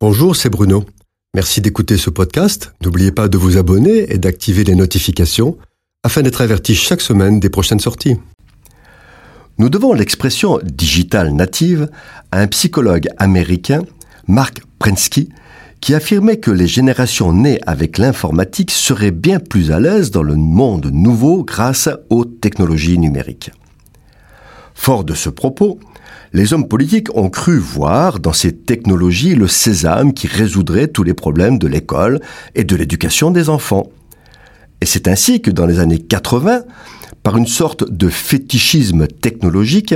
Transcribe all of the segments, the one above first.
Bonjour, c'est Bruno. Merci d'écouter ce podcast. N'oubliez pas de vous abonner et d'activer les notifications afin d'être averti chaque semaine des prochaines sorties. Nous devons l'expression digitale native à un psychologue américain, Mark Prensky, qui affirmait que les générations nées avec l'informatique seraient bien plus à l'aise dans le monde nouveau grâce aux technologies numériques. Fort de ce propos, les hommes politiques ont cru voir dans ces technologies le sésame qui résoudrait tous les problèmes de l'école et de l'éducation des enfants. Et c'est ainsi que dans les années 80, par une sorte de fétichisme technologique,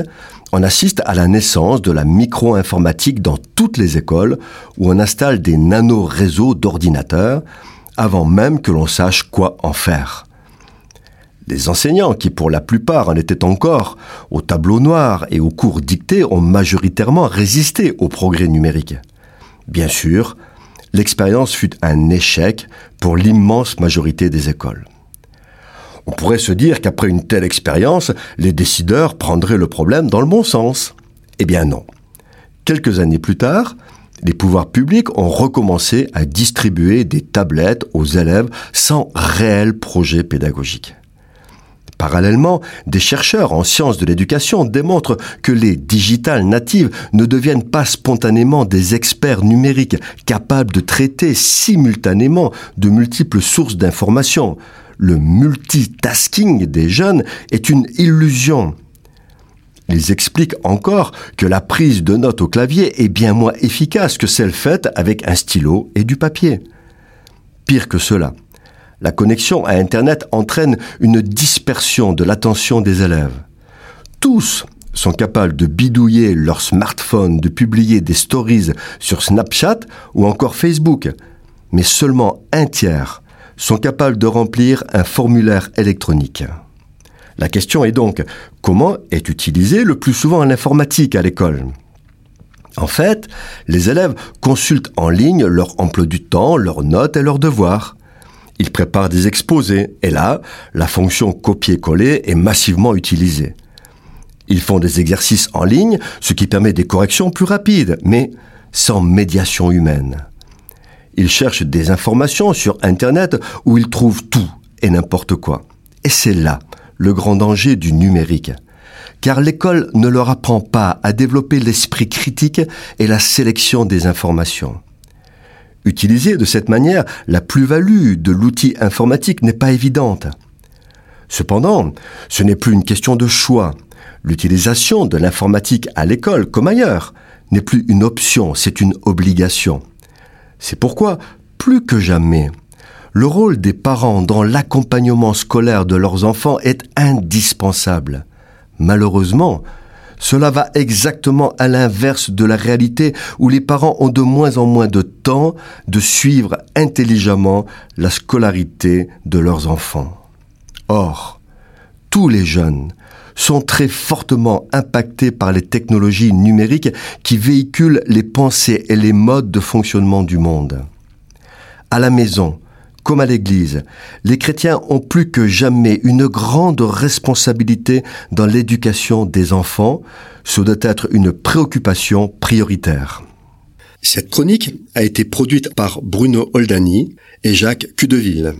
on assiste à la naissance de la micro-informatique dans toutes les écoles où on installe des nano-réseaux d'ordinateurs avant même que l'on sache quoi en faire. Les enseignants, qui pour la plupart en étaient encore au tableau noir et aux cours dictés, ont majoritairement résisté au progrès numérique. Bien sûr, l'expérience fut un échec pour l'immense majorité des écoles. On pourrait se dire qu'après une telle expérience, les décideurs prendraient le problème dans le bon sens. Eh bien non. Quelques années plus tard, les pouvoirs publics ont recommencé à distribuer des tablettes aux élèves sans réel projet pédagogique. Parallèlement, des chercheurs en sciences de l'éducation démontrent que les digitales natives ne deviennent pas spontanément des experts numériques capables de traiter simultanément de multiples sources d'informations. Le multitasking des jeunes est une illusion. Ils expliquent encore que la prise de notes au clavier est bien moins efficace que celle faite avec un stylo et du papier. Pire que cela, la connexion à Internet entraîne une dispersion de l'attention des élèves. Tous sont capables de bidouiller leur smartphone, de publier des stories sur Snapchat ou encore Facebook, mais seulement un tiers sont capables de remplir un formulaire électronique. La question est donc comment est utilisée le plus souvent l'informatique à l'école? En fait, les élèves consultent en ligne leur emploi du temps, leurs notes et leurs devoirs. Ils préparent des exposés et là, la fonction copier-coller est massivement utilisée. Ils font des exercices en ligne, ce qui permet des corrections plus rapides, mais sans médiation humaine. Ils cherchent des informations sur Internet où ils trouvent tout et n'importe quoi. Et c'est là le grand danger du numérique. Car l'école ne leur apprend pas à développer l'esprit critique et la sélection des informations. Utiliser de cette manière, la plus-value de l'outil informatique n'est pas évidente. Cependant, ce n'est plus une question de choix. L'utilisation de l'informatique à l'école, comme ailleurs, n'est plus une option, c'est une obligation. C'est pourquoi, plus que jamais, le rôle des parents dans l'accompagnement scolaire de leurs enfants est indispensable. Malheureusement, cela va exactement à l'inverse de la réalité où les parents ont de moins en moins de temps de suivre intelligemment la scolarité de leurs enfants. Or, tous les jeunes sont très fortement impactés par les technologies numériques qui véhiculent les pensées et les modes de fonctionnement du monde. À la maison, comme à l'Église, les chrétiens ont plus que jamais une grande responsabilité dans l'éducation des enfants. Ce doit être une préoccupation prioritaire. Cette chronique a été produite par Bruno Oldani et Jacques Cudeville.